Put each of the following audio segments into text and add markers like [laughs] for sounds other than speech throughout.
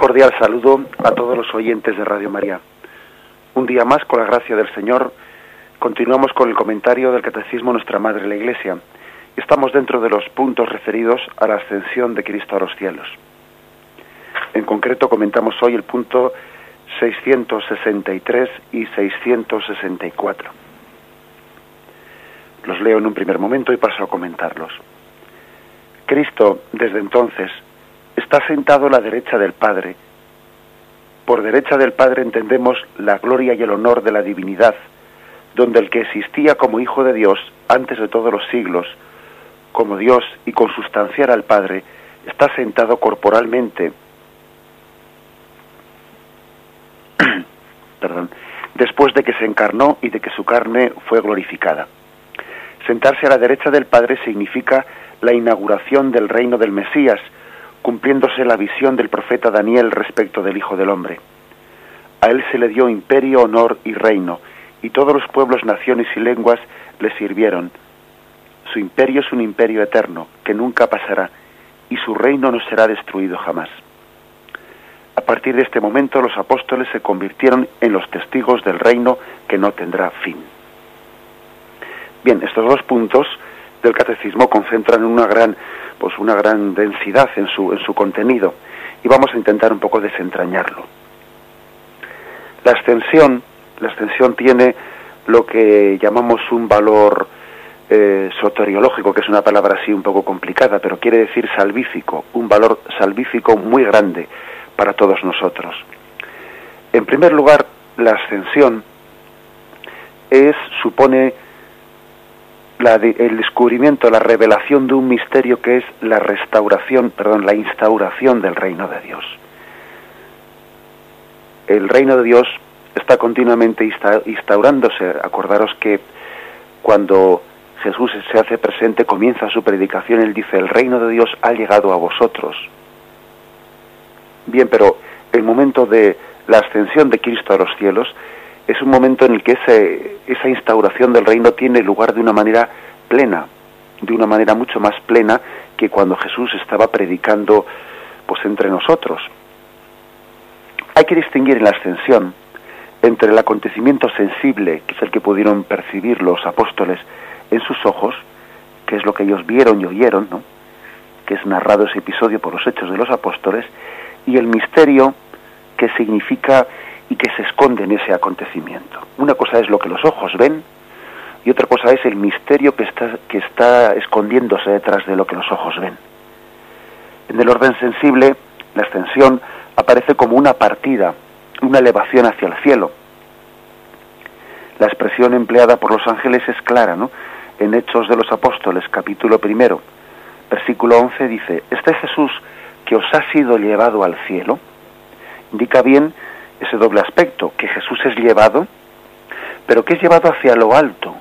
cordial saludo a todos los oyentes de Radio María. Un día más, con la gracia del Señor, continuamos con el comentario del Catecismo Nuestra Madre la Iglesia. Estamos dentro de los puntos referidos a la ascensión de Cristo a los cielos. En concreto, comentamos hoy el punto 663 y 664. Los leo en un primer momento y paso a comentarlos. Cristo, desde entonces, está sentado a la derecha del Padre. Por derecha del Padre entendemos la gloria y el honor de la divinidad, donde el que existía como Hijo de Dios antes de todos los siglos, como Dios y consustanciar al Padre, está sentado corporalmente, [clears throat] perdón, después de que se encarnó y de que su carne fue glorificada. Sentarse a la derecha del Padre significa la inauguración del reino del Mesías, cumpliéndose la visión del profeta Daniel respecto del Hijo del Hombre. A él se le dio imperio, honor y reino, y todos los pueblos, naciones y lenguas le sirvieron. Su imperio es un imperio eterno, que nunca pasará, y su reino no será destruido jamás. A partir de este momento los apóstoles se convirtieron en los testigos del reino que no tendrá fin. Bien, estos dos puntos del catecismo concentran una gran, pues una gran densidad en su, en su contenido y vamos a intentar un poco desentrañarlo. La extensión, la extensión tiene lo que llamamos un valor eh, soteriológico, que es una palabra así un poco complicada, pero quiere decir salvífico, un valor salvífico muy grande para todos nosotros. En primer lugar, la ascensión es supone el descubrimiento, la revelación de un misterio que es la restauración, perdón, la instauración del reino de Dios. El reino de Dios está continuamente instaurándose. Acordaros que cuando Jesús se hace presente, comienza su predicación, él dice, el reino de Dios ha llegado a vosotros. Bien, pero el momento de la ascensión de Cristo a los cielos es un momento en el que esa instauración del reino tiene lugar de una manera plena, de una manera mucho más plena que cuando Jesús estaba predicando pues entre nosotros. Hay que distinguir en la ascensión entre el acontecimiento sensible, que es el que pudieron percibir los apóstoles en sus ojos, que es lo que ellos vieron y oyeron, ¿no? que es narrado ese episodio por los hechos de los apóstoles, y el misterio que significa y que se esconde en ese acontecimiento. Una cosa es lo que los ojos ven y otra cosa es el misterio que está, que está escondiéndose detrás de lo que los ojos ven. En el orden sensible, la ascensión aparece como una partida, una elevación hacia el cielo. La expresión empleada por los ángeles es clara, ¿no? En Hechos de los Apóstoles, capítulo primero, versículo 11 dice, este Jesús que os ha sido llevado al cielo, indica bien ese doble aspecto, que Jesús es llevado, pero que es llevado hacia lo alto,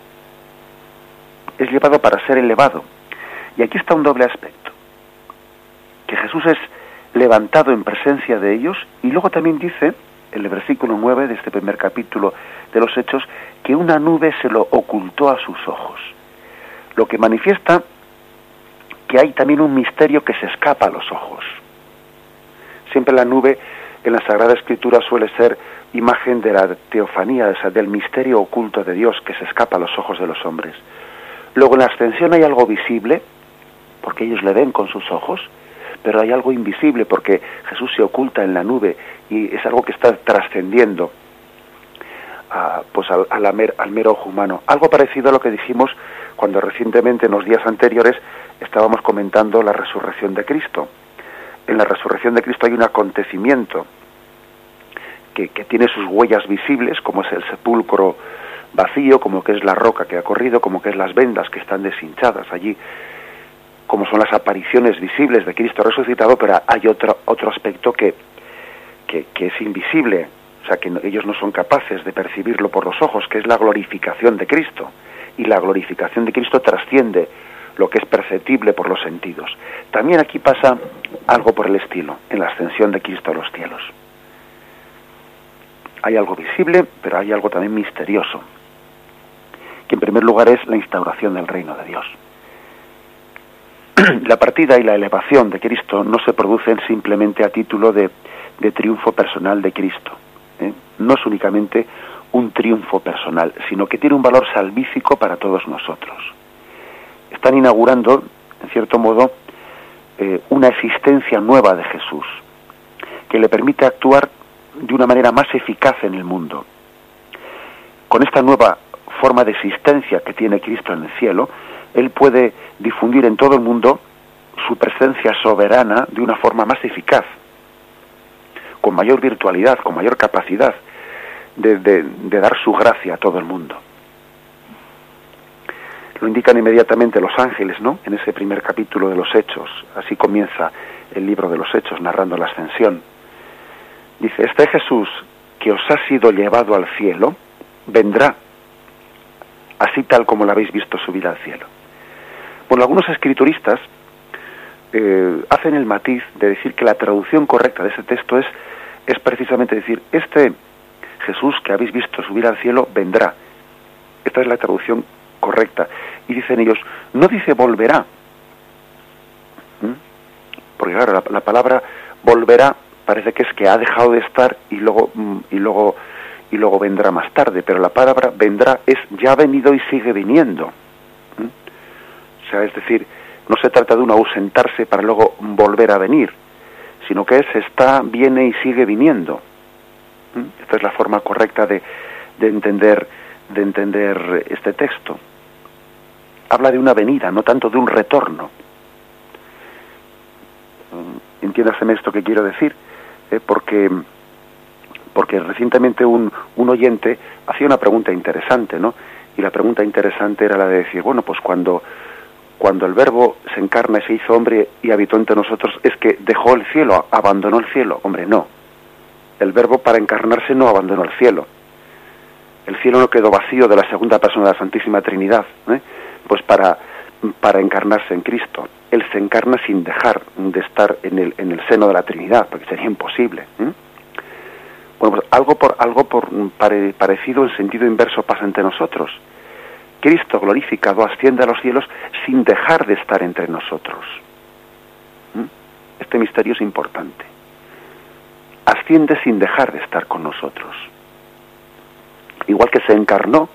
es llevado para ser elevado. Y aquí está un doble aspecto, que Jesús es levantado en presencia de ellos y luego también dice, en el versículo 9 de este primer capítulo de los Hechos, que una nube se lo ocultó a sus ojos, lo que manifiesta que hay también un misterio que se escapa a los ojos. Siempre la nube en la Sagrada Escritura suele ser imagen de la teofanía, o del misterio oculto de Dios que se escapa a los ojos de los hombres. Luego en la ascensión hay algo visible, porque ellos le ven con sus ojos, pero hay algo invisible porque Jesús se oculta en la nube y es algo que está trascendiendo pues al, al mero ojo humano. Algo parecido a lo que dijimos cuando recientemente, en los días anteriores, estábamos comentando la resurrección de Cristo en la resurrección de Cristo hay un acontecimiento que, tiene sus huellas visibles, como es el sepulcro vacío, como que es la roca que ha corrido, como que es las vendas que están deshinchadas allí, como son las apariciones visibles de Cristo resucitado, pero hay otro, otro aspecto que, que, que es invisible, o sea, que ellos no son capaces de percibirlo por los ojos, que es la glorificación de Cristo. Y la glorificación de Cristo trasciende lo que es perceptible por los sentidos. También aquí pasa algo por el estilo, en la ascensión de Cristo a los cielos. Hay algo visible, pero hay algo también misterioso, que en primer lugar es la instauración del reino de Dios. [clears throat] La partida y la elevación de Cristo no se producen simplemente a título de, triunfo personal de Cristo. ¿eh? No es únicamente un triunfo personal, sino que tiene un valor salvífico para todos nosotros. Están inaugurando, en cierto modo, eh, una existencia nueva de Jesús, que le permite actuar de una manera más eficaz en el mundo. Con esta nueva forma de existencia que tiene Cristo en el cielo, Él puede difundir en todo el mundo su presencia soberana de una forma más eficaz, con mayor virtualidad, con mayor capacidad de, dar su gracia a todo el mundo. Lo indican inmediatamente los ángeles, ¿no? En ese primer capítulo de los Hechos. Así comienza el libro de los Hechos, narrando la ascensión. Dice, este Jesús que os ha sido llevado al cielo, vendrá, así tal como lo habéis visto subir al cielo. Bueno, algunos escrituristas eh, hacen el matiz de decir que la traducción correcta de ese texto es, es precisamente decir, este Jesús que habéis visto subir al cielo vendrá. Esta es la traducción correcta. Y dicen ellos, no dice volverá. ¿Mm? Porque claro, la, palabra volverá parece que es que ha dejado de estar y luego, mm, y luego, y luego vendrá más tarde. Pero la palabra vendrá es ya ha venido y sigue viniendo. ¿Mm? O sea, es decir, no se trata de un ausentarse para luego volver a venir, sino que es está, viene y sigue viniendo. Esta es la forma correcta de, de, entender, de entender este texto. Habla de una venida, no tanto de un retorno. Entiéndaseme esto que quiero decir, ¿eh? porque, porque recientemente un, un oyente hacía una pregunta interesante, ¿no? Y la pregunta interesante era la de decir, bueno, pues cuando, cuando el verbo se encarna y se hizo hombre y habitó entre nosotros, es que dejó el cielo, abandonó el cielo. Hombre, no el verbo para encarnarse no abandonó el cielo. El cielo no quedó vacío de la segunda persona de la Santísima Trinidad, ¿eh? Pues para, para encarnarse en Cristo. Él se encarna sin dejar de estar en el, en el seno de la Trinidad, porque sería imposible. Bueno, pues algo, por, algo por, parecido en sentido inverso pasa entre nosotros. Cristo glorificado asciende a los cielos sin dejar de estar entre nosotros. Este misterio es importante asciende sin dejar de estar con nosotros. Igual que se encarnó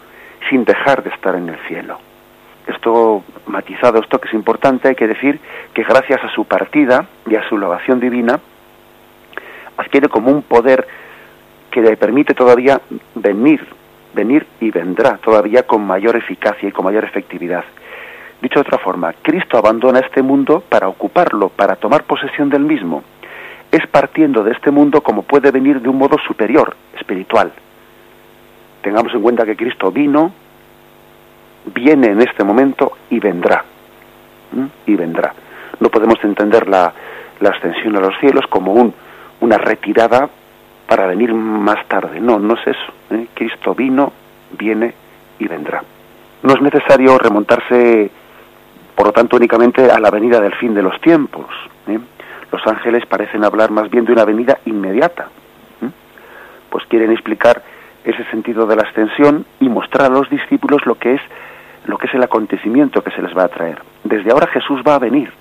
sin dejar de estar en el cielo. Esto matizado, esto que es importante, hay que decir que gracias a su partida y a su lavación divina, adquiere como un poder que le permite todavía venir, venir y vendrá todavía con mayor eficacia y con mayor efectividad. Dicho de otra forma, Cristo abandona este mundo para ocuparlo, para tomar posesión del mismo es partiendo de este mundo como puede venir de un modo superior, espiritual. Tengamos en cuenta que Cristo vino, viene en este momento y vendrá. Y vendrá. No podemos entender la, ascensión a los cielos como un, una retirada para venir más tarde. No, no es eso. ¿eh? Cristo vino, viene y vendrá. No es necesario remontarse, por lo tanto, únicamente a la venida del fin de los tiempos. ¿eh? los ángeles parecen hablar más bien de una venida inmediata. Pues quieren explicar ese sentido de la ascensión y mostrar a los discípulos lo que es lo que es el acontecimiento que se les va a traer. Desde ahora Jesús va a venir.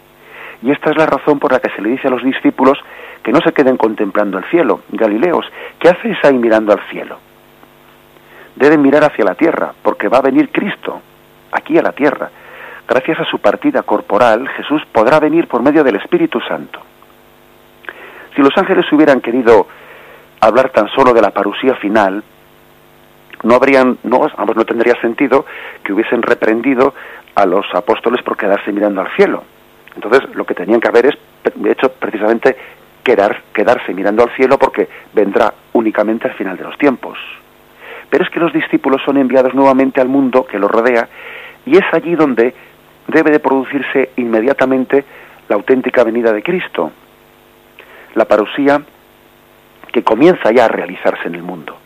Y esta es la razón por la que se le dice a los discípulos que no se queden contemplando el cielo. Galileos, ¿qué hacéis ahí mirando al cielo? Deben mirar hacia la tierra, porque va a venir Cristo, aquí a la tierra. Gracias a su partida corporal, Jesús podrá venir por medio del Espíritu Santo. Si los ángeles hubieran querido hablar tan solo de la parusía final, no habrían, no, no tendría sentido que hubiesen reprendido a los apóstoles por quedarse mirando al cielo. Entonces, lo que tenían que haber es, de hecho, precisamente quedar, quedarse mirando al cielo porque vendrá únicamente al final de los tiempos. Pero es que los discípulos son enviados nuevamente al mundo que los rodea y es allí donde debe de producirse inmediatamente la auténtica venida de Cristo la parusía que comienza ya a realizarse en el mundo.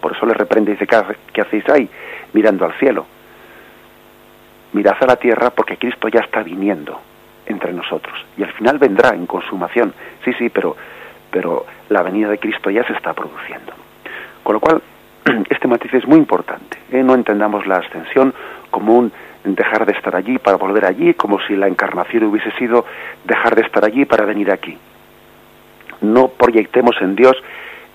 Por eso le reprende y dice, ¿qué hacéis ahí? Mirando al cielo. Mirad a la tierra porque Cristo ya está viniendo entre nosotros. Y al final vendrá en consumación. Sí, sí, pero, pero la venida de Cristo ya se está produciendo. Con lo cual, [clears throat] este matiz es muy importante. ¿eh? No entendamos la ascensión como un dejar de estar allí para volver allí, como si la encarnación hubiese sido dejar de estar allí para venir aquí. no proyectemos en Dios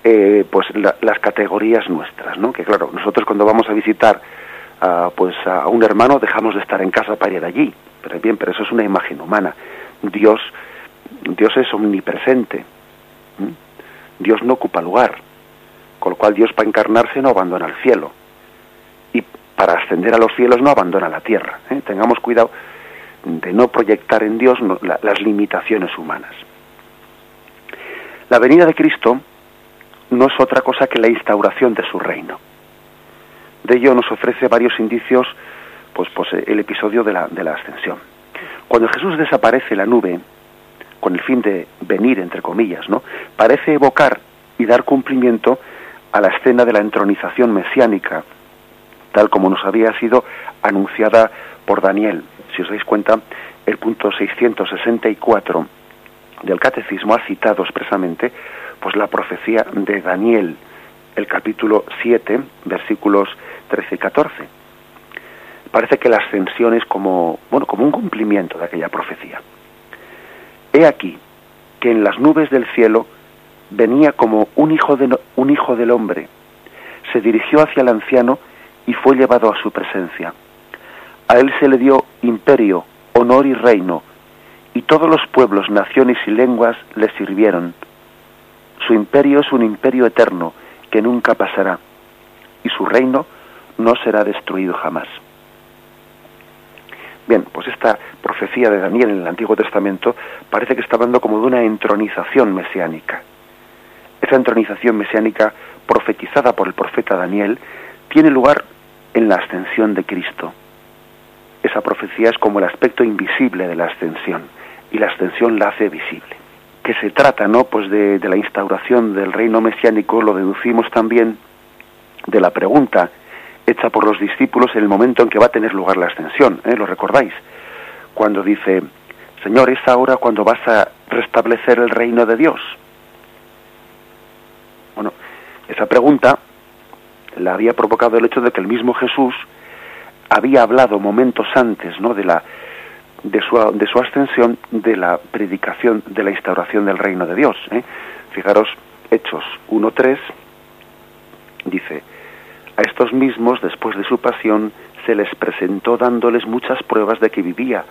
eh, pues las categorías nuestras, ¿no? Que claro, nosotros cuando vamos a visitar a, pues a un hermano dejamos de estar en casa para ir allí, pero bien, pero eso es una imagen humana. Dios, Dios es omnipresente, Dios no ocupa lugar, con lo cual Dios para encarnarse no abandona el cielo y para ascender a los cielos no abandona la tierra. ¿eh? Tengamos cuidado de no proyectar en Dios las limitaciones humanas. La venida de Cristo no es otra cosa que la instauración de su reino. De ello nos ofrece varios indicios pues, pues el episodio de la, de la ascensión. Cuando Jesús desaparece la nube, con el fin de venir, entre comillas, ¿no? parece evocar y dar cumplimiento a la escena de la entronización mesiánica, tal como nos había sido anunciada por Daniel. Si os dais cuenta, el punto 664 del catecismo ha citado expresamente pues la profecía de Daniel, el capítulo 7, versículos 13 y 14. Parece que la ascensión es como, bueno, como un cumplimiento de aquella profecía. He aquí que en las nubes del cielo venía como un hijo, de, un hijo del hombre, se dirigió hacia el anciano y fue llevado a su presencia. A él se le dio imperio, honor y reino, y todos los pueblos, naciones y lenguas le sirvieron. Su imperio es un imperio eterno que nunca pasará, y su reino no será destruido jamás. Bien, pues esta profecía de Daniel en el Antiguo Testamento parece que está hablando como de una entronización mesiánica. Esa entronización mesiánica profetizada por el profeta Daniel tiene lugar en la ascensión de Cristo. Esa profecía es como el aspecto invisible de la ascensión y la ascensión la hace visible. Que se trata, ¿no? Pues de, la instauración del reino mesiánico lo deducimos también de la pregunta hecha por los discípulos en el momento en que va a tener lugar la ascensión, ¿eh? ¿Lo recordáis? Cuando dice, Señor, es ahora cuando vas a restablecer el reino de Dios. Bueno, esa pregunta la había provocado el hecho de que el mismo Jesús había hablado momentos antes, ¿no? De la de su, de su ascensión, de la predicación, de la instauración del reino de Dios. ¿eh? Fijaros, Hechos 1.3 dice, a estos mismos, después de su pasión, se les presentó dándoles muchas pruebas de que vivía,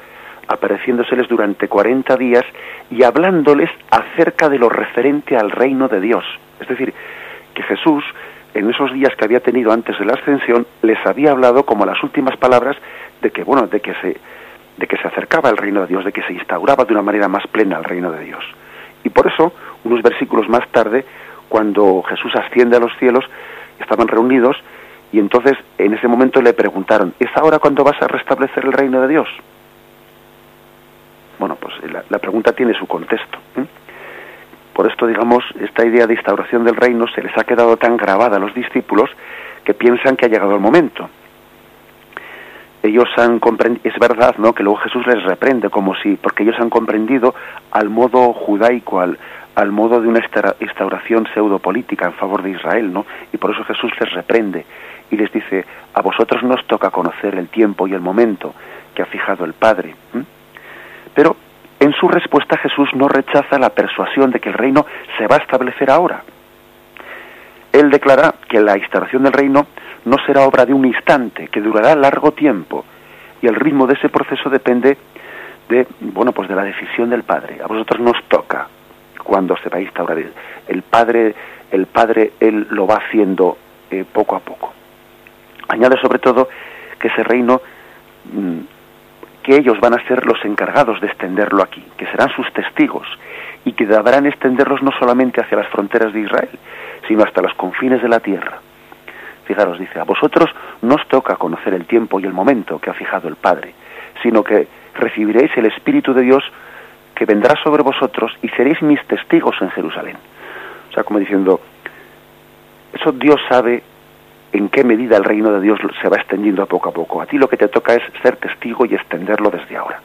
apareciéndoseles durante cuarenta días y hablándoles acerca de lo referente al reino de Dios. Es decir, que Jesús, en esos días que había tenido antes de la ascensión, les había hablado como las últimas palabras de que, bueno, de que se, de que se acercaba el reino de Dios, de que se instauraba de una manera más plena el reino de Dios. Y por eso, unos versículos más tarde, cuando Jesús asciende a los cielos, estaban reunidos y entonces en ese momento le preguntaron, ¿es ahora cuando vas a restablecer el reino de Dios? Bueno, pues la, pregunta tiene su contexto. ¿eh? Por esto, digamos, esta idea de instauración del reino se les ha quedado tan grabada a los discípulos que piensan que ha llegado el momento. Ellos han comprendido, es verdad, ¿no? Que luego Jesús les reprende como si, porque ellos han comprendido al modo judaico, al, modo de una instauración pseudopolítica en favor de Israel, ¿no? Y por eso Jesús les reprende y les dice, a vosotros nos toca conocer el tiempo y el momento que ha fijado el Padre. Pero en su respuesta Jesús no rechaza la persuasión de que el reino se va a establecer ahora. Él declara que la instauración del reino no será obra de un instante, que durará largo tiempo, y el ritmo de ese proceso depende de, bueno, pues de la decisión del Padre. A vosotros nos toca cuando se va a instaurar. El Padre, el Padre, Él lo va haciendo eh, poco a poco. Añade sobre todo que ese reino, mm, que ellos van a ser los encargados de extenderlo aquí, que serán sus testigos y que deberán extenderlos no solamente hacia las fronteras de Israel, sino hasta los confines de la tierra. Fijaros, dice, a vosotros no os toca conocer el tiempo y el momento que ha fijado el Padre, sino que recibiréis el Espíritu de Dios que vendrá sobre vosotros y seréis mis testigos en Jerusalén. O sea, como diciendo, eso Dios sabe en qué medida el reino de Dios se va extendiendo poco a poco. A ti lo que te toca es ser testigo y extenderlo desde ahora.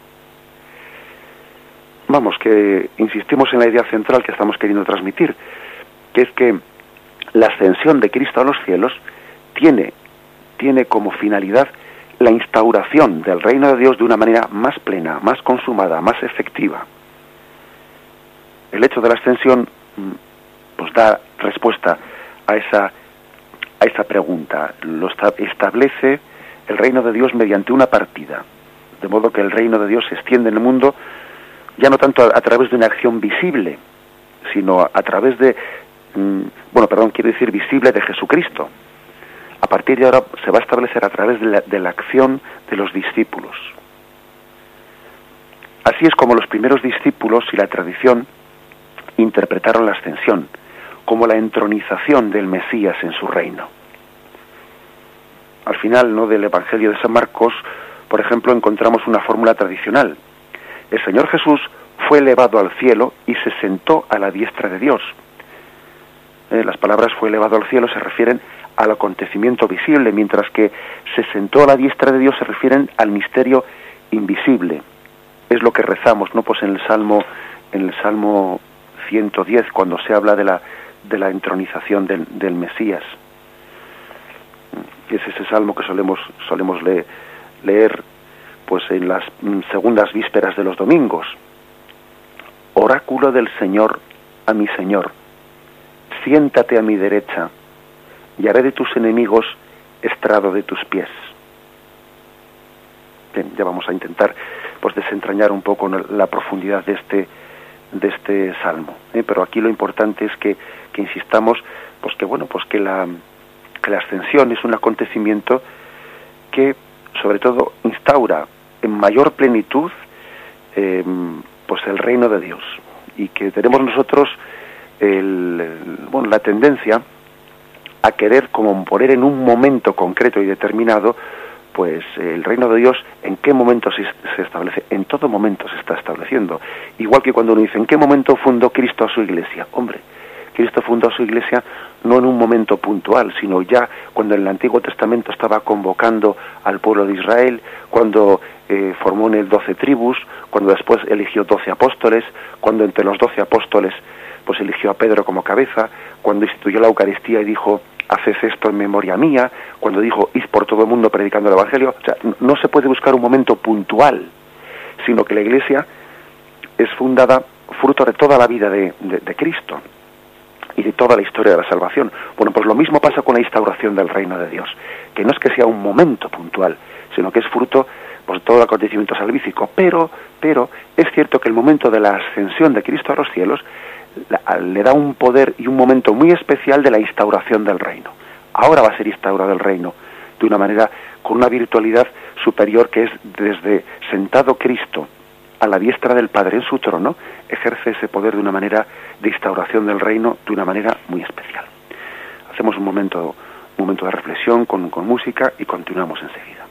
Vamos, que insistimos en la idea central que estamos queriendo transmitir, que es que la ascensión de Cristo a los cielos tiene, tiene como finalidad la instauración del reino de Dios de una manera más plena, más consumada, más efectiva. El hecho de la ascensión mm, pues da respuesta a esa a esa pregunta. Lo establece el reino de Dios mediante una partida, de modo que el reino de Dios se extiende en el mundo ya no tanto a, través de una acción visible, sino a, través de, mm, bueno, perdón, quiero decir visible de Jesucristo. A partir de ahora se va a establecer a través de la, de la acción de los discípulos. Así es como los primeros discípulos y la tradición interpretaron la ascensión como la entronización del Mesías en su reino. Al final ¿no? del Evangelio de San Marcos, por ejemplo, encontramos una fórmula tradicional. El Señor Jesús fue elevado al cielo y se sentó a la diestra de Dios. Eh, las palabras fue elevado al cielo se refieren al acontecimiento visible, mientras que se sentó a la diestra de Dios se refieren al misterio invisible. Es lo que rezamos, ¿no? Pues en el Salmo, en el Salmo 110, cuando se habla de la, de la entronización del, del Mesías. Es ese salmo que solemos, solemos leer, leer pues en las segundas vísperas de los domingos. Oráculo del Señor a mi Señor, siéntate a mi derecha y haré de tus enemigos estrado de tus pies. Bien, ya vamos a intentar pues desentrañar un poco la profundidad de este de este salmo, ¿eh? pero aquí lo importante es que, que insistamos pues que bueno pues que la que la ascensión es un acontecimiento que sobre todo instaura en mayor plenitud em, pues el reino de Dios y que tenemos nosotros bueno, la tendencia a querer como poner en un momento concreto y determinado pues el reino de Dios en qué momento se, se, establece, en todo momento se está estableciendo. Igual que cuando uno dice, ¿en qué momento fundó Cristo a su iglesia? Hombre, Cristo fundó su iglesia no en un momento puntual, sino ya cuando en el Antiguo Testamento estaba convocando al pueblo de Israel, cuando eh, formó en el doce tribus, cuando después eligió doce apóstoles, cuando entre los doce apóstoles pues eligió a Pedro como cabeza, cuando instituyó la Eucaristía y dijo haced esto en memoria mía, cuando dijo id por todo el mundo predicando el Evangelio, o sea, no se puede buscar un momento puntual, sino que la Iglesia es fundada fruto de toda la vida de Cristo y de toda la historia de la salvación. Bueno, pues lo mismo pasa con la instauración del reino de Dios, que no es que sea un momento puntual, sino que es fruto pues, de todo el acontecimiento salvífico. Pero, pero es cierto que el momento de la ascensión de Cristo a los cielos le da un poder y un momento muy especial de la instauración del reino. Ahora va a ser instaurado el reino de una manera con una virtualidad superior que es desde sentado Cristo a la diestra del Padre en su trono, ejerce ese poder de una manera de instauración del reino de una manera muy especial. Hacemos un momento, momento de reflexión con, música y continuamos enseguida.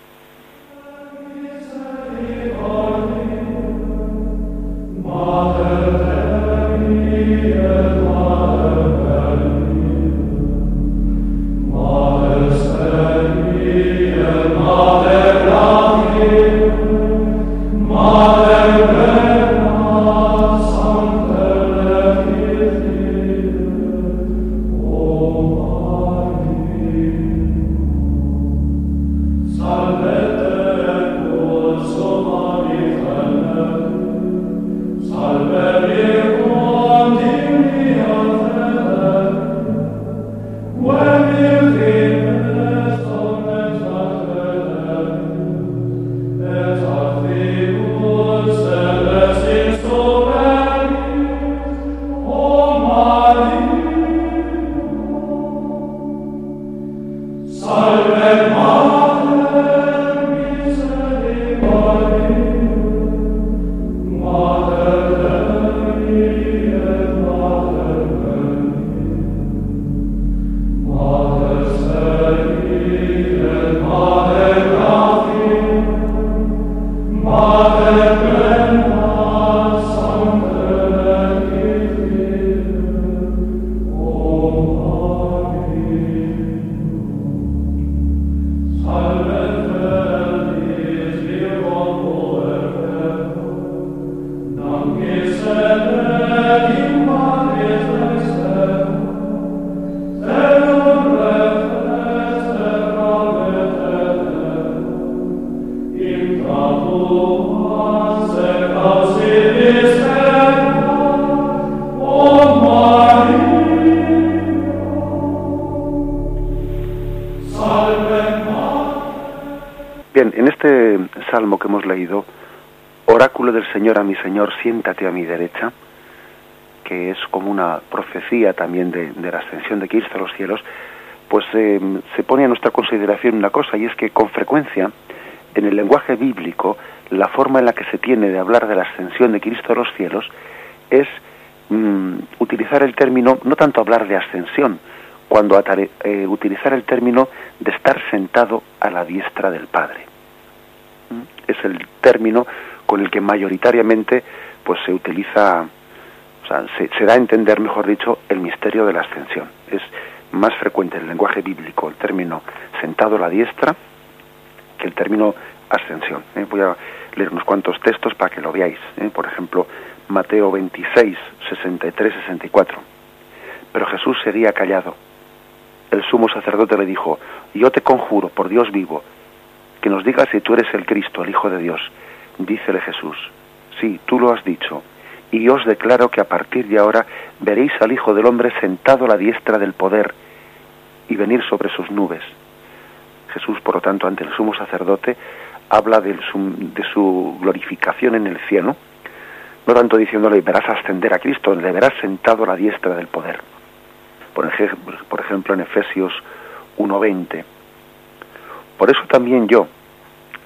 Siéntate a mi derecha, que es como una profecía también de, la ascensión de Cristo a los cielos, pues eh, se pone a nuestra consideración una cosa, y es que con frecuencia, en el lenguaje bíblico, la forma en la que se tiene de hablar de la ascensión de Cristo a los cielos es mm, utilizar el término, no tanto hablar de ascensión, cuando eh, utilizar el término de estar sentado a la diestra del Padre. ¿Mm? Es el término con el que mayoritariamente pues se utiliza, o sea, se, da a entender, mejor dicho, el misterio de la ascensión. Es más frecuente en el lenguaje bíblico el término sentado a la diestra que el término ascensión. ¿eh? Voy a leer unos cuantos textos para que lo veáis. ¿eh? Por ejemplo, Mateo 26, 63, 64. Pero Jesús seguía callado el sumo sacerdote le dijo, yo te conjuro por Dios vivo, que nos digas si tú eres el Cristo, el Hijo de Dios. Dícele Jesús, sí, tú lo has dicho, y os declaro que a partir de ahora veréis al Hijo del Hombre sentado a la diestra del poder y venir sobre sus nubes. Jesús, por lo tanto, ante el sumo sacerdote, habla de su, glorificación en el cielo, no tanto diciéndole verás ascender a Cristo, le verás sentado a la diestra del poder por ejemplo, en Efesios 1.20. Por eso también yo,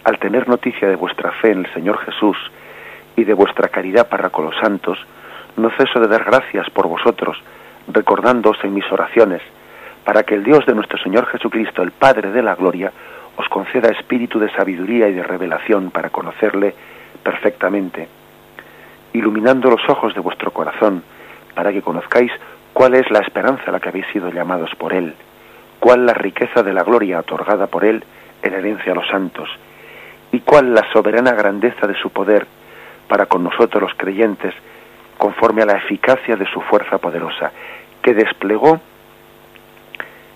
al tener noticia de vuestra fe en el Señor Jesús y de vuestra caridad para con los santos, no ceso de dar gracias por vosotros, recordándoos en mis oraciones, para que el Dios de nuestro Señor Jesucristo, el Padre de la Gloria, os conceda espíritu de sabiduría y de revelación para conocerle perfectamente, iluminando los ojos de vuestro corazón, para que conozcáis cuál es la esperanza a la que habéis sido llamados por Él, cuál la riqueza de la gloria otorgada por Él en herencia a los santos, y cuál la soberana grandeza de su poder para con nosotros los creyentes, conforme a la eficacia de su fuerza poderosa, que desplegó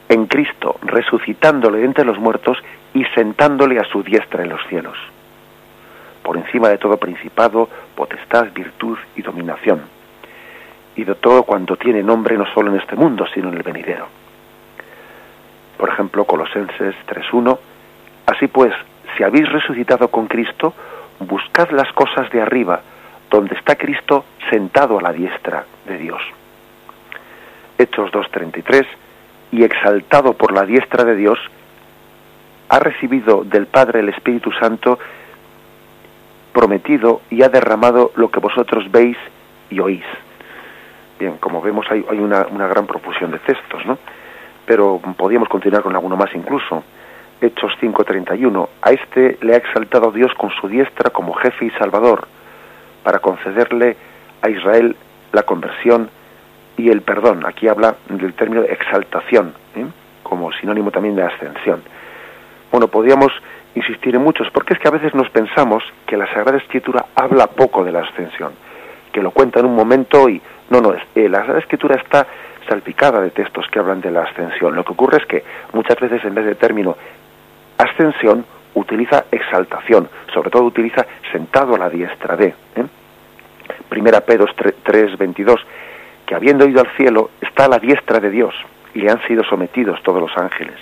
en Cristo, resucitándole entre los muertos y sentándole a su diestra en los cielos, por encima de todo principado, potestad, virtud y dominación y de todo cuanto tiene nombre no solo en este mundo, sino en el venidero. Por ejemplo, Colosenses 3.1, así pues, si habéis resucitado con Cristo, buscad las cosas de arriba, donde está Cristo sentado a la diestra de Dios. Hechos 2.33, y exaltado por la diestra de Dios, ha recibido del Padre el Espíritu Santo prometido y ha derramado lo que vosotros veis y oís. Bien, como vemos hay, una, una, gran profusión de textos, ¿no? Pero podríamos continuar con alguno más incluso. Hechos 5:31. A este le ha exaltado Dios con su diestra como jefe y salvador, para concederle a Israel la conversión y el perdón. Aquí habla del término de exaltación, ¿eh? como sinónimo también de ascensión. Bueno, podríamos insistir en muchos, porque es que a veces nos pensamos que la Sagrada Escritura habla poco de la ascensión, que lo cuenta en un momento y no, no, eh, la Sagrada Escritura está salpicada de textos que hablan de la ascensión. Lo que ocurre es que muchas veces en vez de término ascensión utiliza exaltación, sobre todo utiliza sentado a la diestra de. ¿eh? Primera Pedro 3, 22, que habiendo ido al cielo está a la diestra de Dios y le han sido sometidos todos los ángeles.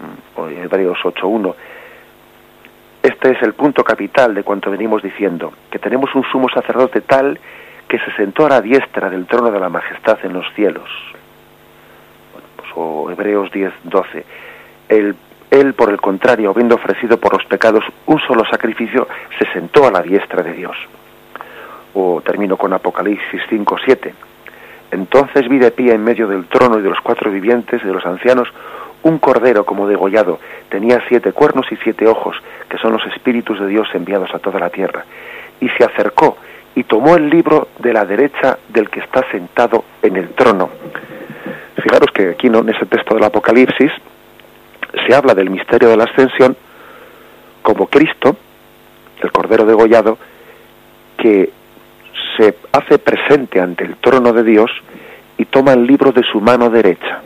Mm, o Hebreos 8.1. Este es el punto capital de cuanto venimos diciendo, que tenemos un sumo sacerdote tal que se sentó a la diestra del trono de la majestad en los cielos. Pues, o Hebreos 10, 12. Él, por el contrario, habiendo ofrecido por los pecados un solo sacrificio, se sentó a la diestra de Dios. O termino con Apocalipsis 5, 7. Entonces vi de pie en medio del trono y de los cuatro vivientes y de los ancianos un cordero como degollado. Tenía siete cuernos y siete ojos, que son los espíritus de Dios enviados a toda la tierra. Y se acercó y tomó el libro de la derecha del que está sentado en el trono. Fijaros que aquí ¿no? en ese texto del Apocalipsis se habla del misterio de la ascensión como Cristo, el Cordero degollado, que se hace presente ante el trono de Dios y toma el libro de su mano derecha,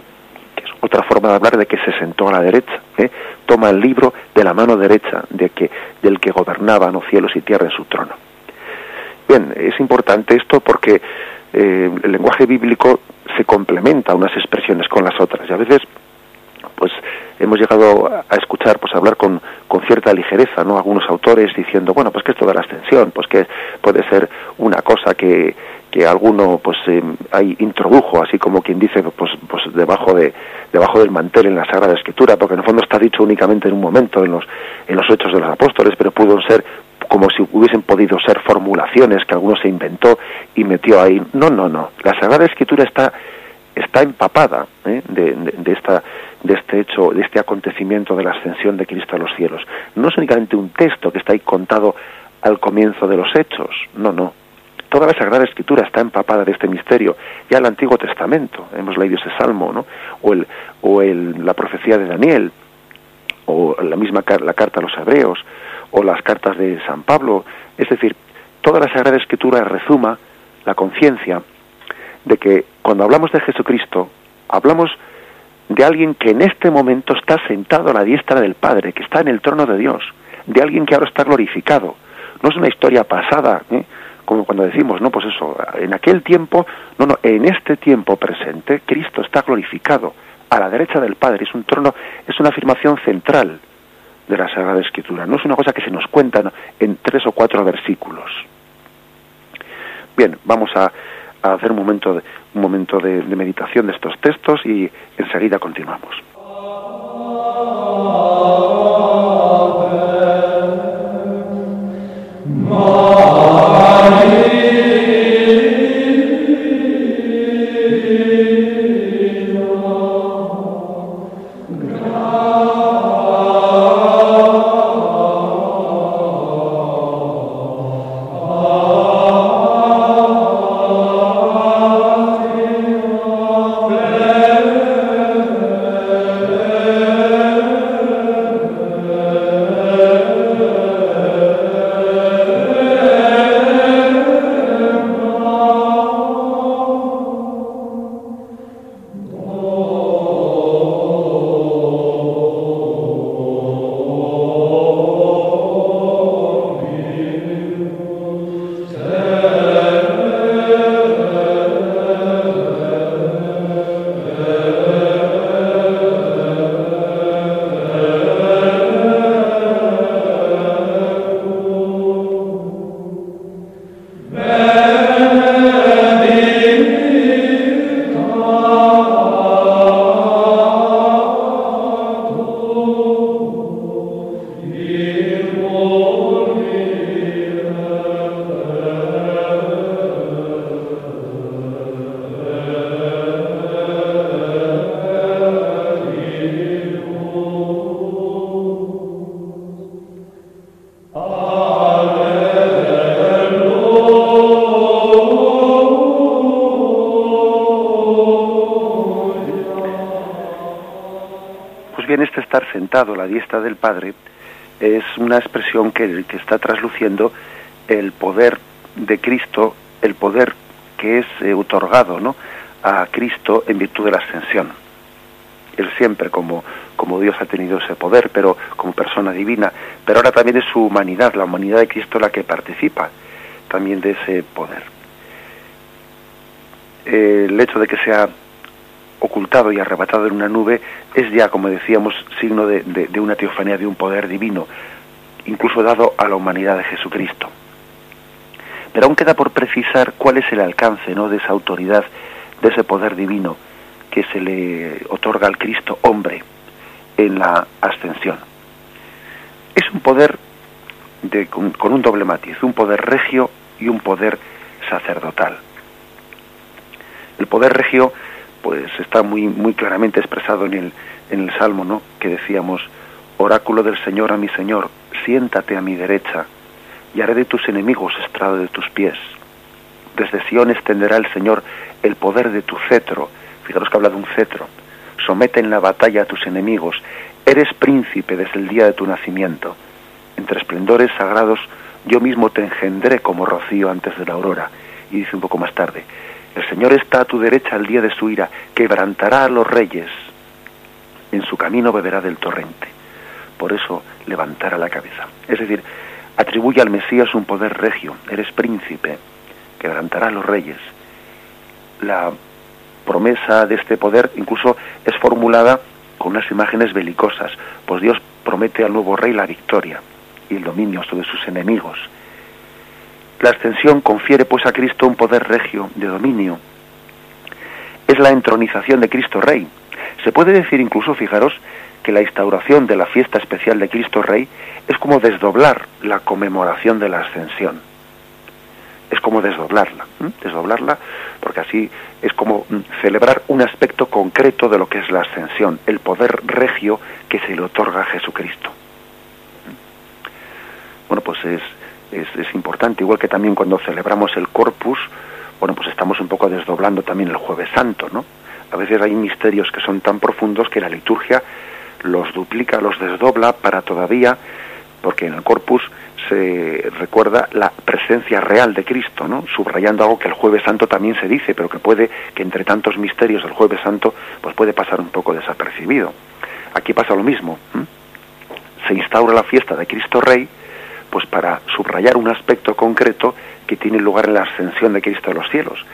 que es otra forma de hablar de que se sentó a la derecha, ¿eh? toma el libro de la mano derecha de que, del que gobernaba los cielos y tierra en su trono. Bien, es importante esto porque eh, el lenguaje bíblico se complementa unas expresiones con las otras y a veces pues hemos llegado a escuchar pues hablar con, con cierta ligereza, ¿no? Algunos autores diciendo, bueno, pues que esto de la ascensión, pues que puede ser una cosa que, que alguno pues eh, ahí introdujo, así como quien dice, pues, pues debajo de debajo del mantel en la Sagrada Escritura, porque en el fondo está dicho únicamente en un momento en los en los hechos de los apóstoles, pero pudo ser como si hubiesen podido ser formulaciones que alguno se inventó y metió ahí. No, no, no. La Sagrada Escritura está está empapada ¿eh? de, de, esta de este hecho, de este acontecimiento de la ascensión de Cristo a los cielos. No es únicamente un texto que está ahí contado al comienzo de los hechos, no, no. Toda la Sagrada Escritura está empapada de este misterio. Ya el Antiguo Testamento, hemos leído ese salmo, ¿no? O, el, o el, la profecía de Daniel, o la misma la carta a los hebreos, o las cartas de San Pablo. Es decir, toda la Sagrada Escritura resuma la conciencia de que cuando hablamos de Jesucristo, hablamos de alguien que en este momento está sentado a la diestra del Padre, que está en el trono de Dios, de alguien que ahora está glorificado. No es una historia pasada, ¿eh? como cuando decimos, no, pues eso, en aquel tiempo, no, no, en este tiempo presente, Cristo está glorificado a la derecha del Padre, es un trono, es una afirmación central de la Sagrada Escritura, no es una cosa que se nos cuenta en tres o cuatro versículos. Bien, vamos a, a hacer un momento de, un momento de, de meditación de estos textos y enseguida continuamos. La diestra del Padre es una expresión que, que está trasluciendo el poder de Cristo, el poder que es eh, otorgado ¿no? a Cristo en virtud de la ascensión. Él siempre como, como Dios ha tenido ese poder, pero como persona divina, pero ahora también es su humanidad, la humanidad de Cristo la que participa también de ese poder. el hecho de que sea ocultado y arrebatado en una nube es ya, como decíamos, signo de, una teofanía, de un poder divino, incluso dado a la humanidad de Jesucristo. Pero aún queda por precisar cuál es el alcance ¿no? de esa autoridad, de ese poder divino que se le otorga al Cristo hombre en la ascensión. Es un poder de, con, un doble matiz, un poder regio y un poder sacerdotal. El poder regio pues está muy muy claramente expresado en el en el salmo no que decíamos oráculo del Señor a mi Señor siéntate a mi derecha y haré de tus enemigos estrado de tus pies. Desde Sion extenderá el Señor el poder de tu cetro. Fijaros que habla de un cetro. Somete en la batalla a tus enemigos eres príncipe desde el día de tu nacimiento. Entre esplendores sagrados yo mismo te engendré como rocío antes de la aurora. Y dice un poco más tarde el Señor está a tu derecha al día de su ira, quebrantará a los reyes, en su camino beberá del torrente. Por eso levantará la cabeza. Es decir, atribuye al Mesías un poder regio, eres príncipe, quebrantará a los reyes. La promesa de este poder incluso es formulada con unas imágenes belicosas, pues Dios promete al nuevo rey la victoria y el dominio sobre sus enemigos. La ascensión confiere pues a Cristo un poder regio de dominio. Es la entronización de Cristo Rey. Se puede decir incluso, fijaros, que la instauración de la fiesta especial de Cristo Rey es como desdoblar la conmemoración de la ascensión. Es como desdoblarla, desdoblarla porque así es como celebrar un aspecto concreto de lo que es la ascensión, el poder regio que se le otorga a Jesucristo. Bueno, pues es, es, es importante, igual que también cuando celebramos el Corpus, bueno, pues estamos un poco desdoblando también el Jueves Santo, ¿no? A veces hay misterios que son tan profundos que la liturgia los duplica, los desdobla para todavía, porque en el corpus se recuerda la presencia real de Cristo, ¿no? Subrayando algo que el Jueves Santo también se dice, pero que puede, que entre tantos misterios del Jueves Santo, pues puede pasar un poco desapercibido. Aquí pasa lo mismo. Se instaura la fiesta de Cristo Rey, pues para subrayar un aspecto concreto que tiene lugar en la ascensión de Cristo a los cielos,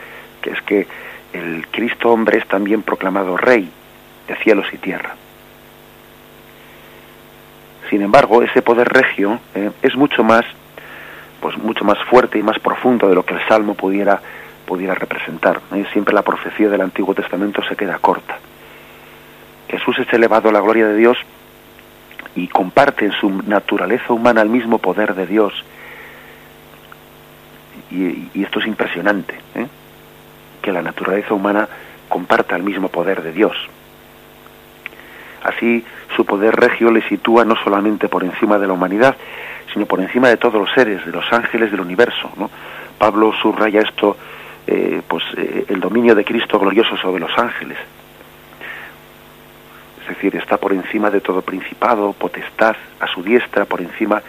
que es que el Cristo hombre es también proclamado Rey de cielos y tierra. Sin embargo, ese poder regio eh, es mucho más, pues mucho más fuerte y más profundo de lo que el Salmo pudiera, pudiera representar. ¿eh? Siempre la profecía del Antiguo Testamento se queda corta. Jesús es elevado a la gloria de Dios y comparte en su naturaleza humana el mismo poder de Dios. Y, esto es impresionante, ¿eh? que la naturaleza humana comparta el mismo poder de Dios. Así, su poder regio le sitúa no solamente por encima de la humanidad, sino por encima de todos los seres, de los ángeles del universo. ¿no? Pablo subraya esto, eh, pues eh, el dominio de Cristo glorioso sobre los ángeles. Es decir, está por encima de todo principado, potestad, a su diestra, por encima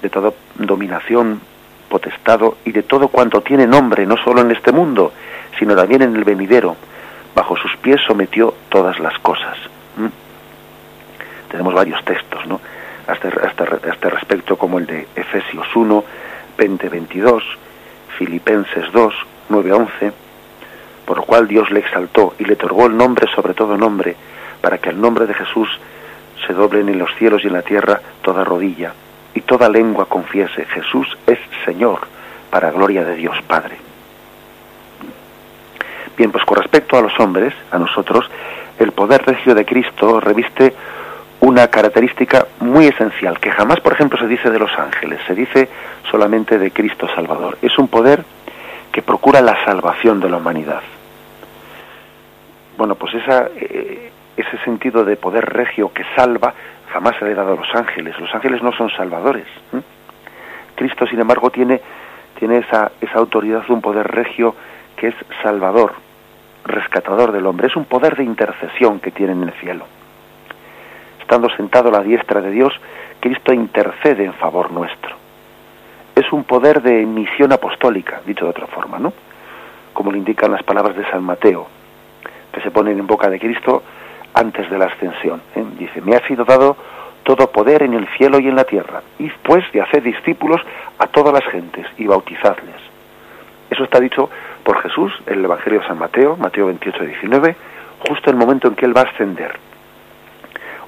de toda dominación, potestado y de todo cuanto tiene nombre, no solo en este mundo, sino también en el venidero. Bajo sus pies sometió todas las cosas tenemos varios textos, ¿no? Hasta, este respecto como el de Efesios 1, 20, 22, Filipenses 2, 9, 11, por lo cual Dios le exaltó y le otorgó el nombre sobre todo nombre, para que el nombre de Jesús se doblen en los cielos y en la tierra toda rodilla, y toda lengua confiese, Jesús es Señor, para gloria de Dios Padre. Bien, pues con respecto a los hombres, a nosotros, el poder regio de Cristo reviste una característica muy esencial, que jamás, por ejemplo, se dice de los ángeles, se dice solamente de Cristo Salvador. Es un poder que procura la salvación de la humanidad. Bueno, pues esa, eh, ese sentido de poder regio que salva jamás se ha dado a los ángeles. Los ángeles no son salvadores. Cristo, sin embargo, tiene, tiene esa, esa autoridad, un poder regio que es salvador, rescatador del hombre. Es un poder de intercesión que tiene en el cielo estando sentado a la diestra de Dios, Cristo intercede en favor nuestro. Es un poder de misión apostólica, dicho de otra forma, ¿no? Como lo indican las palabras de San Mateo, que se ponen en boca de Cristo antes de la ascensión. ¿eh? Dice, me ha sido dado todo poder en el cielo y en la tierra, y pues de hacer discípulos a todas las gentes y bautizadles. Eso está dicho por Jesús en el Evangelio de San Mateo, Mateo 28, 19, justo en el momento en que él va a ascender.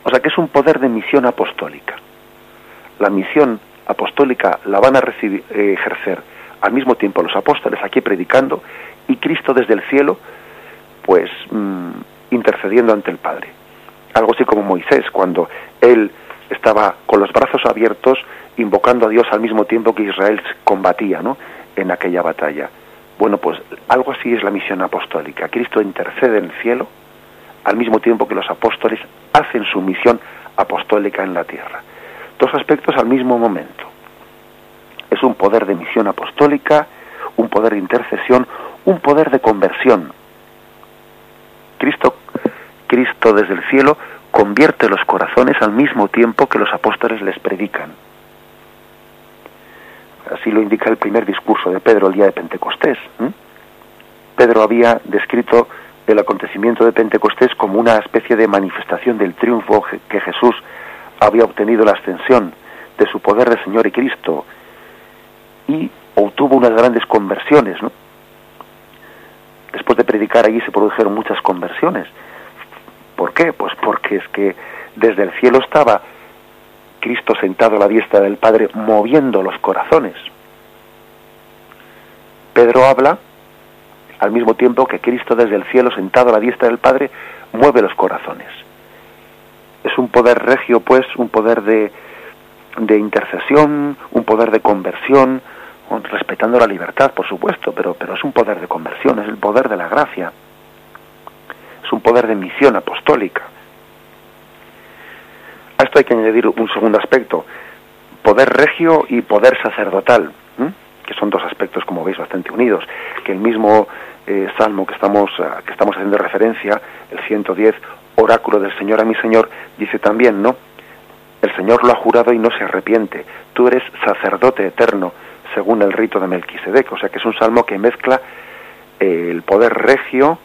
O sea que es un poder de misión apostólica. La misión apostólica la van a recibir, eh, ejercer al mismo tiempo los apóstoles aquí predicando y Cristo desde el cielo, pues mm, intercediendo ante el Padre. Algo así como Moisés, cuando él estaba con los brazos abiertos invocando a Dios al mismo tiempo que Israel combatía ¿no? en aquella batalla. Bueno, pues algo así es la misión apostólica. Cristo intercede en el cielo al mismo tiempo que los apóstoles hacen su misión apostólica en la tierra. Dos aspectos al mismo momento. Es un poder de misión apostólica, un poder de intercesión, un poder de conversión. Cristo, Cristo desde el cielo convierte los corazones al mismo tiempo que los apóstoles les predican. Así lo indica el primer discurso de Pedro el día de Pentecostés. Pedro había descrito el acontecimiento de Pentecostés como una especie de manifestación del triunfo que Jesús había obtenido la ascensión de su poder de Señor y Cristo y obtuvo unas grandes conversiones. ¿no? Después de predicar allí se produjeron muchas conversiones. ¿Por qué? Pues porque es que desde el cielo estaba Cristo sentado a la diestra del Padre moviendo los corazones. Pedro habla al mismo tiempo que Cristo desde el cielo sentado a la diestra del Padre mueve los corazones. Es un poder regio, pues, un poder de, intercesión, un poder de conversión, respetando la libertad, por supuesto, pero, pero es un poder de conversión, es el poder de la gracia, un poder de misión apostólica. A esto hay que añadir un segundo aspecto, poder regio y poder sacerdotal, que son dos aspectos, como veis, bastante unidos, que el mismo eh, salmo que estamos, ah, que estamos haciendo referencia, el 110, oráculo del Señor a mi Señor, dice también, ¿no? El Señor lo ha jurado y no se arrepiente. Tú eres sacerdote eterno, según el rito de Melquisedec. O sea que es un salmo que mezcla eh, el poder regio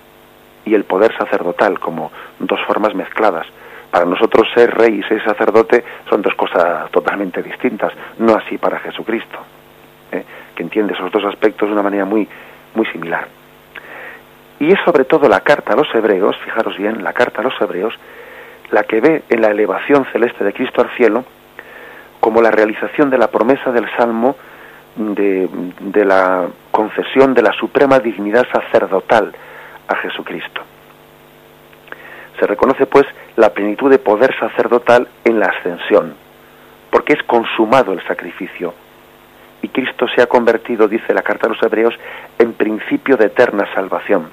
y el poder sacerdotal como dos formas mezcladas. Para nosotros ser rey y ser sacerdote son dos cosas totalmente distintas, no así para Jesucristo, ¿eh? que entiende esos dos aspectos de una manera muy, muy similar. Y es sobre todo la carta a los hebreos, fijaros bien, la carta a los hebreos, la que ve en la elevación celeste de Cristo al cielo como la realización de la promesa del Salmo de, de la concesión de la suprema dignidad sacerdotal a Jesucristo. Se reconoce pues la plenitud de poder sacerdotal en la ascensión, porque es consumado el sacrificio. Y Cristo se ha convertido, dice la carta a los hebreos, en principio de eterna salvación.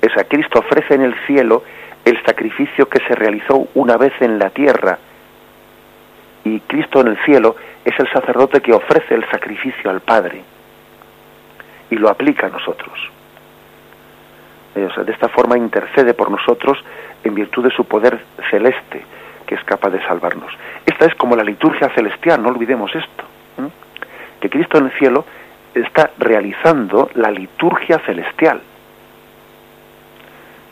Esa Cristo ofrece en el cielo el sacrificio que se realizó una vez en la tierra. Y Cristo en el cielo es el sacerdote que ofrece el sacrificio al Padre y lo aplica a nosotros. Eh, de esta forma intercede por nosotros en virtud de su poder celeste, que es capaz de salvarnos. Esta es como la liturgia celestial, no olvidemos esto, que Cristo en el cielo está realizando la liturgia celestial.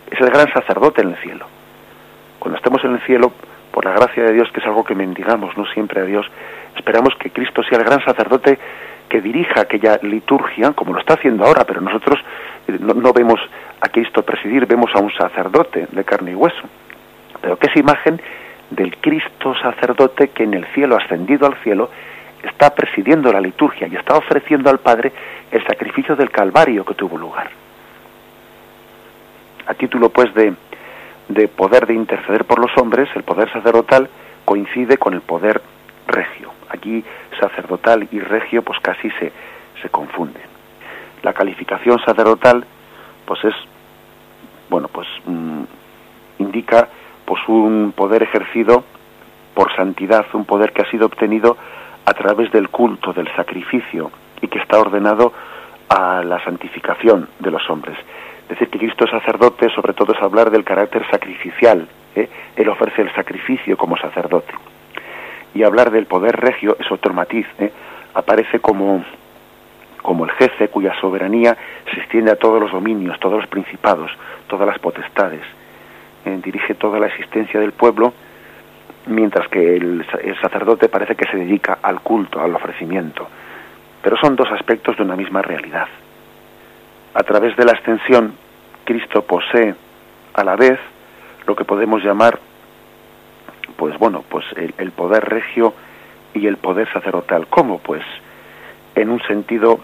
Es el gran sacerdote en el cielo. Cuando estemos en el cielo, por la gracia de Dios, que es algo que mendigamos, no siempre a Dios, esperamos que Cristo sea el gran sacerdote que dirija aquella liturgia, como lo está haciendo ahora, pero nosotros eh, no, vemos a Cristo presidir, vemos a un sacerdote de carne y hueso, pero que es imagen del Cristo sacerdote que en el cielo, ascendido al cielo, está presidiendo la liturgia y está ofreciendo al Padre el sacrificio del Calvario que tuvo lugar. A título, pues, de, de poder de interceder por los hombres, el poder sacerdotal coincide con el poder regio. Aquí sacerdotal y regio pues casi se, se confunden. La calificación sacerdotal pues es, bueno, pues mm, indica pues un poder ejercido por santidad, un poder que ha sido obtenido a través del culto, del sacrificio y que está ordenado a la santificación de los hombres. Decir que Cristo es sacerdote sobre todo es hablar del carácter sacrificial. ¿eh? Él ofrece el sacrificio como sacerdote y hablar del poder regio es otro matiz. ¿eh? Aparece como, como el jefe cuya soberanía se extiende a todos los dominios, todos los principados, todas las potestades. ¿eh? dirige toda la existencia del pueblo, mientras que el, el sacerdote parece que se dedica al culto, al ofrecimiento. Pero son dos aspectos de una misma realidad. A través de la extensión, Cristo posee a la vez lo que podemos llamar pues bueno, pues el, poder regio y el poder sacerdotal. ¿Cómo? Pues en un sentido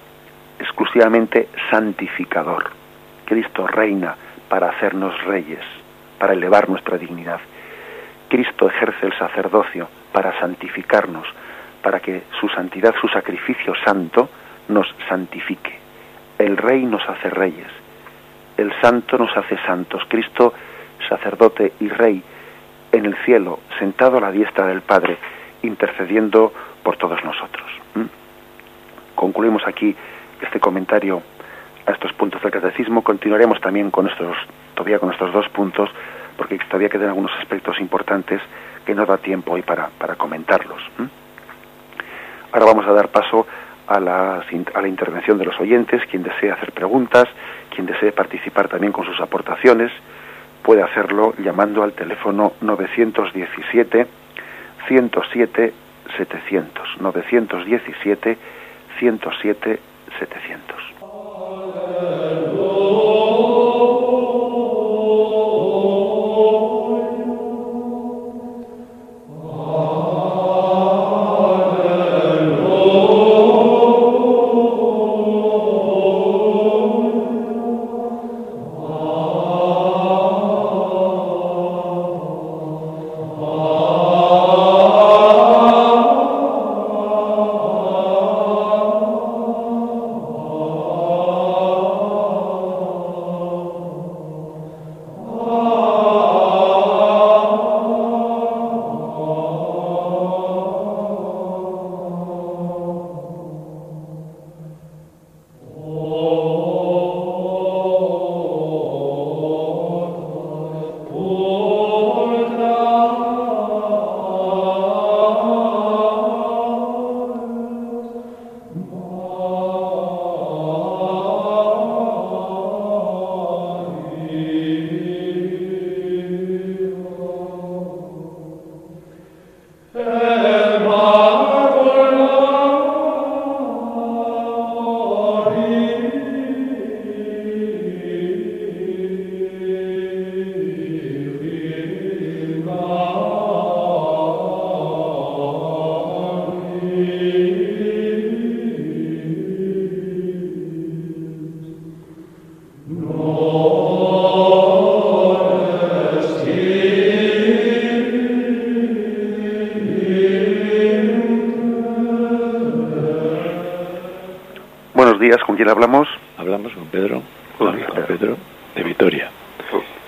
exclusivamente santificador. Cristo reina para hacernos reyes, para elevar nuestra dignidad. Cristo ejerce el sacerdocio para santificarnos, para que su santidad, su sacrificio santo, nos santifique. El rey nos hace reyes, el santo nos hace santos. Cristo, sacerdote y rey, en el cielo, sentado a la diestra del Padre, intercediendo por todos nosotros. Concluimos aquí este comentario a estos puntos del catecismo. Continuaremos también con estos, todavía con estos dos puntos, porque todavía quedan algunos aspectos importantes que no da tiempo hoy para, para comentarlos. Ahora vamos a dar paso a la, a la intervención de los oyentes, quien desee hacer preguntas, quien desee participar también con sus aportaciones puede hacerlo llamando al teléfono 917 107 700 917 107 700 días, ¿con quién hablamos? Hablamos con Pedro, con Pedro de Vitoria.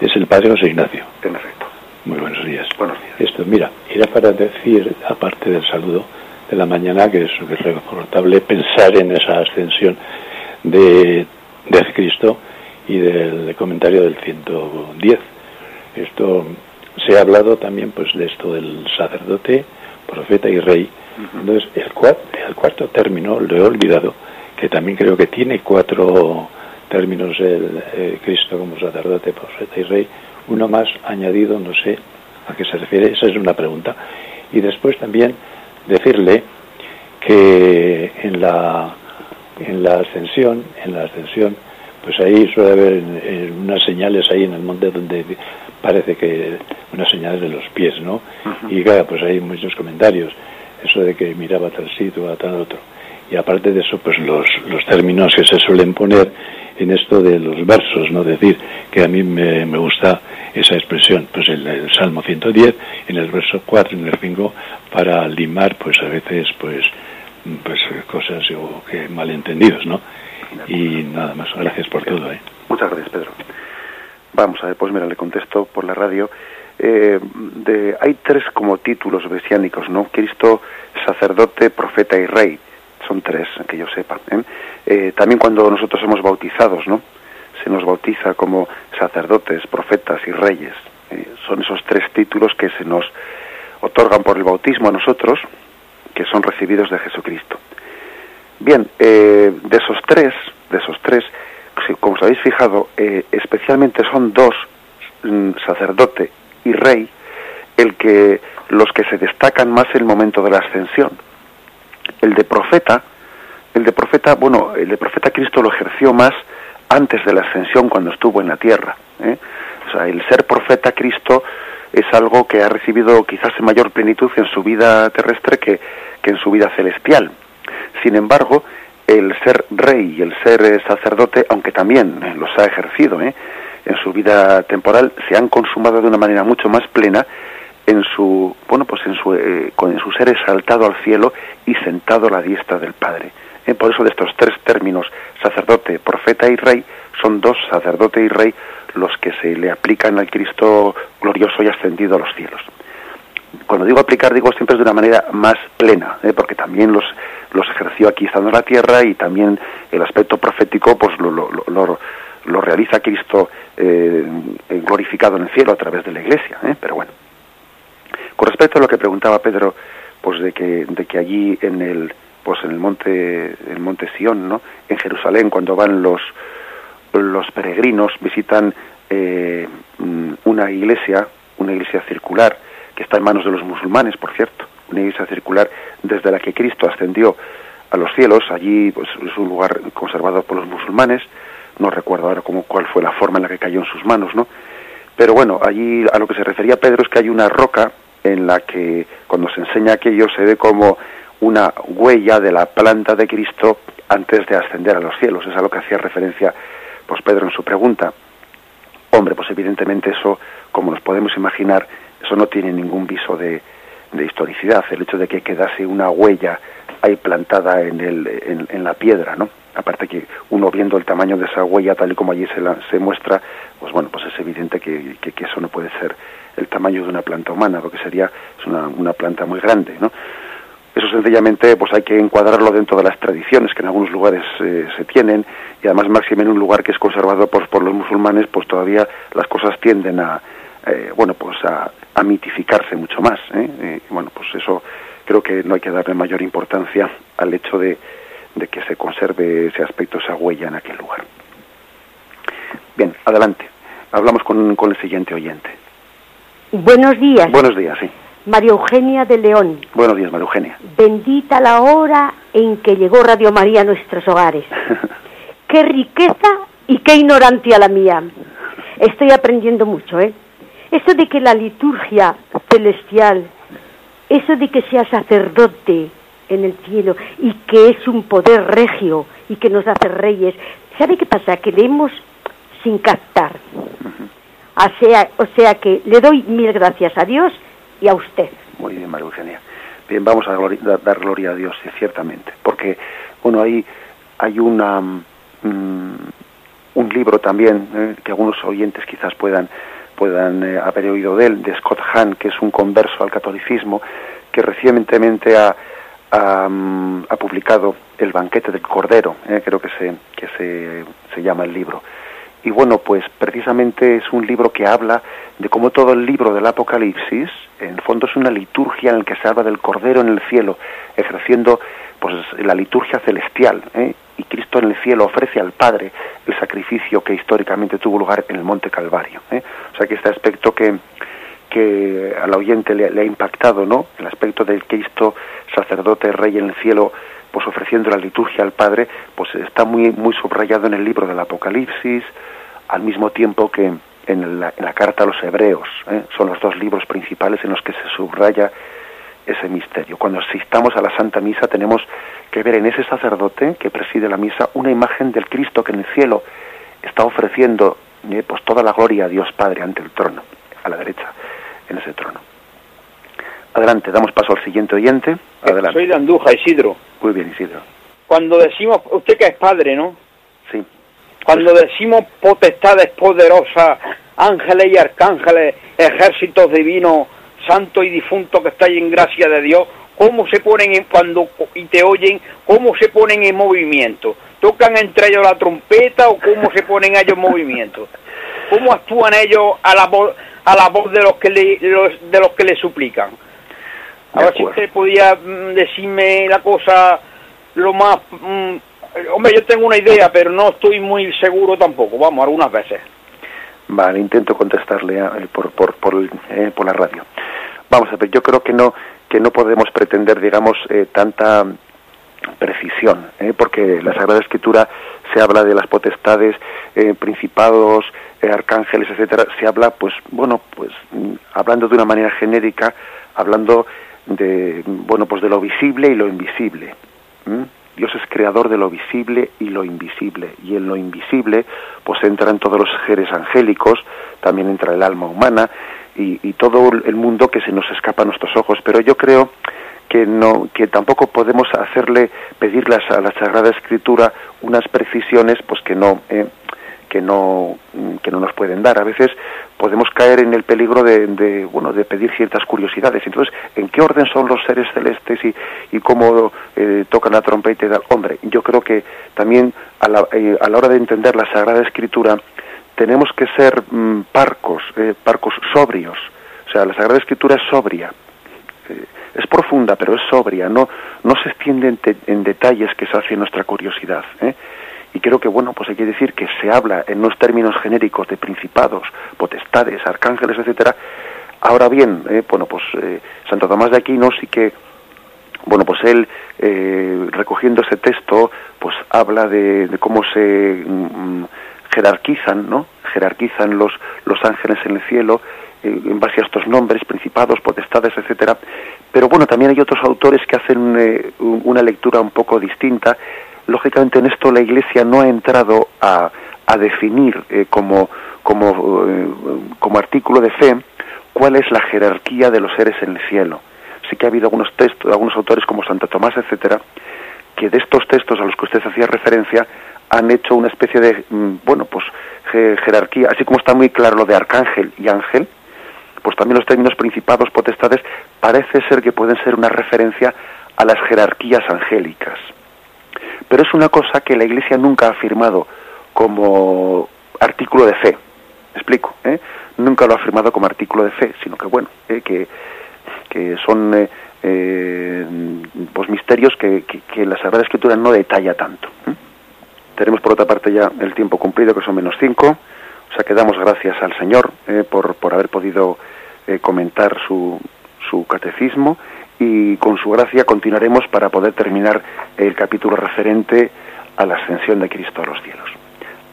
Es el padre José Ignacio. En efecto. Muy buenos días. Buenos días. Esto, mira, era para decir, aparte del saludo de la mañana, que es, reconfortable pensar en esa ascensión de, de Cristo y del comentario del 110. Esto se ha hablado también pues de esto del sacerdote, profeta y rey. Entonces, el, el cuarto término lo he olvidado, que también creo que tiene cuatro términos el eh, Cristo como sacerdote, profeta y rey, uno más añadido, no sé a qué se refiere, esa es una pregunta. Y después también decirle que en la en la ascensión, en la ascensión, pues ahí suele haber unas señales ahí en el monte donde parece que unas señales de los pies, ¿no? Y claro, pues hay muchos comentarios, eso de que miraba a tal sitio, a tal otro. Y aparte de eso, pues los, los términos que se suelen poner en esto de los versos, ¿no? Decir que a mí me, me gusta esa expresión, pues el, el, Salmo 110, en el verso 4 y en el 5, para limar, pues a veces, pues, pues cosas o que malentendidos, ¿no? Y nada más, gracias por todo. ¿eh? Muchas gracias, Pedro. Vamos a ver, pues mira, le contesto por la radio. Eh, de, hay tres como títulos mesiánicos, ¿no? Cristo, sacerdote, profeta y rey. Son tres, que yo sepa. ¿eh? Eh, también cuando nosotros somos bautizados, ¿no? Se nos bautiza como sacerdotes, profetas y reyes. Eh, son esos tres títulos que se nos otorgan por el bautismo a nosotros, que son recibidos de Jesucristo. Bien, de esos tres, de esos tres, como os habéis fijado, especialmente son dos, mm, sacerdote y rey, el que los que se destacan más en el momento de la ascensión. El de profeta, el de profeta, bueno, el de profeta Cristo lo ejerció más antes de la ascensión cuando estuvo en la tierra. ¿eh? O sea, el ser profeta Cristo es algo que ha recibido quizás en mayor plenitud en su vida terrestre que, que en su vida celestial. Sin embargo, el ser rey y el ser eh, sacerdote, aunque también eh, los ha ejercido ¿eh? en su vida temporal, se han consumado de una manera mucho más plena en su bueno pues en su eh, con su ser exaltado al cielo y sentado a la diestra del Padre. Eh, por eso de estos tres términos sacerdote, profeta y rey son dos sacerdote y rey los que se le aplican al Cristo glorioso y ascendido a los cielos. Cuando digo aplicar digo siempre de una manera más plena, ¿eh? porque también los los ejerció aquí estando en la tierra y también el aspecto profético pues lo, lo, lo, lo realiza Cristo eh, glorificado en el cielo a través de la iglesia, pero bueno. Con respecto a lo que preguntaba Pedro, pues de que, de que allí en el, pues en el monte, el monte Sión, ¿no? En Jerusalén, cuando van los, los peregrinos, visitan eh, una iglesia, una iglesia circular, que está en manos de los musulmanes, por cierto, una iglesia circular desde la que Cristo ascendió a los cielos, allí pues, es un lugar conservado por los musulmanes, no recuerdo ahora cómo, cuál fue la forma en la que cayó en sus manos, ¿no? Pero bueno, allí a lo que se refería Pedro es que hay una roca en la que cuando se enseña aquello se ve como una huella de la planta de Cristo antes de ascender a los cielos. Es a lo que hacía referencia pues Pedro en su pregunta. Hombre, pues evidentemente eso, como nos podemos imaginar, eso no tiene ningún viso de, de historicidad, el hecho de que quedase una huella ahí plantada en, el, en, en, la piedra, ¿no? Aparte que uno viendo el tamaño de esa huella tal y como allí se, la, se muestra, pues bueno, pues es evidente que, que, que, eso no puede ser el tamaño de una planta humana, lo que sería es una, una planta muy grande, ¿no? Eso sencillamente pues hay que encuadrarlo dentro de las tradiciones que en algunos lugares eh, se tienen y además máximo en un lugar que es conservado por, por los musulmanes pues todavía las cosas tienden a, eh, bueno, pues a, a, mitificarse mucho más. ¿eh? Bueno, pues eso creo que no hay que darle mayor importancia al hecho de, de, que se conserve ese aspecto, esa huella en aquel lugar. Bien, adelante. Hablamos con el siguiente oyente. Buenos días. Buenos días, sí. María Eugenia de León. Buenos días, María Eugenia. Bendita la hora en que llegó Radio María a nuestros hogares. [laughs] qué riqueza y qué ignorancia la mía. Estoy aprendiendo mucho, ¿eh? Eso de que la liturgia celestial, eso de que sea sacerdote en el cielo y que es un poder regio y que nos hace reyes, ¿sabe qué pasa? Que leemos sin captar. O sea, que le doy mil gracias a Dios y a usted. Muy bien, María Eugenia. Bien, vamos a dar gloria a Dios, sí, ciertamente, porque, bueno, hay hay una, mm, un libro también eh, que algunos oyentes quizás puedan, puedan eh, haber oído de él, de Scott Hahn, que es un converso al catolicismo, que recientemente ha, ha, mm, publicado El banquete del Cordero, eh, creo que, se, que se, se llama el libro. Y bueno, pues precisamente es un libro que habla de cómo todo el libro del Apocalipsis, en fondo es una liturgia en la que se habla del Cordero en el cielo, ejerciendo pues la liturgia celestial. ¿eh? Y Cristo en el cielo ofrece al Padre el sacrificio que históricamente tuvo lugar en el Monte Calvario. ¿eh? O sea que este aspecto que, que al oyente le, ha impactado, ¿no? El aspecto del Cristo sacerdote, rey en el cielo, pues ofreciendo la liturgia al Padre, pues está muy, muy subrayado en el libro del Apocalipsis, al mismo tiempo que en la, en la carta a los hebreos. ¿eh? Son los dos libros principales en los que se subraya ese misterio. Cuando asistamos a la Santa Misa tenemos que ver en ese sacerdote que preside la misa una imagen del Cristo que en el cielo está ofreciendo ¿eh? pues toda la gloria a Dios Padre ante el trono, a la derecha, en ese trono. Adelante, damos paso al siguiente oyente. Adelante. Soy de Andújar, Isidro. Muy bien, Isidro. Cuando decimos, usted que es padre, ¿no? Sí. Cuando decimos potestades poderosas, ángeles y arcángeles, ejércitos divinos, santos y difuntos que estáis en gracia de Dios, cómo se ponen en, cuando y te oyen, cómo se ponen en movimiento. ¿Tocan entre ellos la trompeta o cómo se ponen ellos en movimiento? ¿Cómo actúan ellos a la voz, a la voz de los que le, los, de los que le suplican? A ver si usted podía mm, decirme la cosa lo más... Mm, hombre, yo tengo una idea, pero no estoy muy seguro tampoco, vamos, algunas veces. Vale, intento contestarle a, por, por, por, eh, por, la radio. Vamos a ver, yo creo que no, que no podemos pretender, digamos, eh, tanta precisión, eh, porque la Sagrada Escritura se habla de las potestades, eh, principados, arcángeles, etcétera, se habla, pues, bueno, pues, mm, hablando de una manera genérica, hablando de bueno pues de lo visible y lo invisible. Dios es creador de lo visible y lo invisible y en lo invisible pues entran todos los seres angélicos también entra el alma humana y, y todo el mundo que se nos escapa a nuestros ojos. Pero yo creo que no que tampoco podemos hacerle pedirlas a la Sagrada Escritura unas precisiones pues que no eh, que no que no nos pueden dar. A veces podemos caer en el peligro de, de, bueno de pedir ciertas curiosidades. Entonces en qué orden son los seres celestes y, y cómo eh, tocan la trompeta y tal hombre yo creo que también a la, eh, a la hora de entender la sagrada escritura tenemos que ser mm, parcos eh, parcos sobrios. O sea la sagrada escritura es sobria. Eh, es profunda pero es sobria no no se extiende en, te, en detalles que sacie nuestra curiosidad ¿eh? y creo que bueno pues hay que decir que se habla en unos términos genéricos de principados potestades arcángeles etcétera. Ahora bien eh, bueno pues eh, Santo Tomás de Aquino sí que bueno pues él eh, recogiendo ese texto pues habla de, cómo se mm, jerarquizan no jerarquizan los los ángeles en el cielo en base a estos nombres principados potestades etcétera pero bueno también hay otros autores que hacen eh, una lectura un poco distinta lógicamente en esto la Iglesia no ha entrado a, a definir eh, como, como, eh, como artículo de fe cuál es la jerarquía de los seres en el cielo. Sí que ha habido algunos textos, algunos autores como Santo Tomás, etcétera, que de estos textos a los que usted hacía referencia han hecho una especie de, mm, bueno, pues jerarquía, así como está muy claro lo de arcángel y ángel, pues también los términos principados, potestades, parece ser que pueden ser una referencia a las jerarquías angélicas pero es una cosa que la Iglesia nunca ha afirmado como artículo de fe. ¿Me explico? ¿eh? Nunca lo ha afirmado como artículo de fe, sino que bueno, ¿eh? que, son eh, eh, pues misterios que, que, que, la Sagrada Escritura no detalla tanto. ¿eh? Tenemos por otra parte ya el tiempo cumplido, que son menos cinco. O sea que damos gracias al Señor eh, por, por haber podido eh, comentar su, su catecismo y con su gracia continuaremos para poder terminar el capítulo referente a la ascensión de Cristo a los cielos.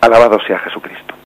Alabado sea Jesucristo.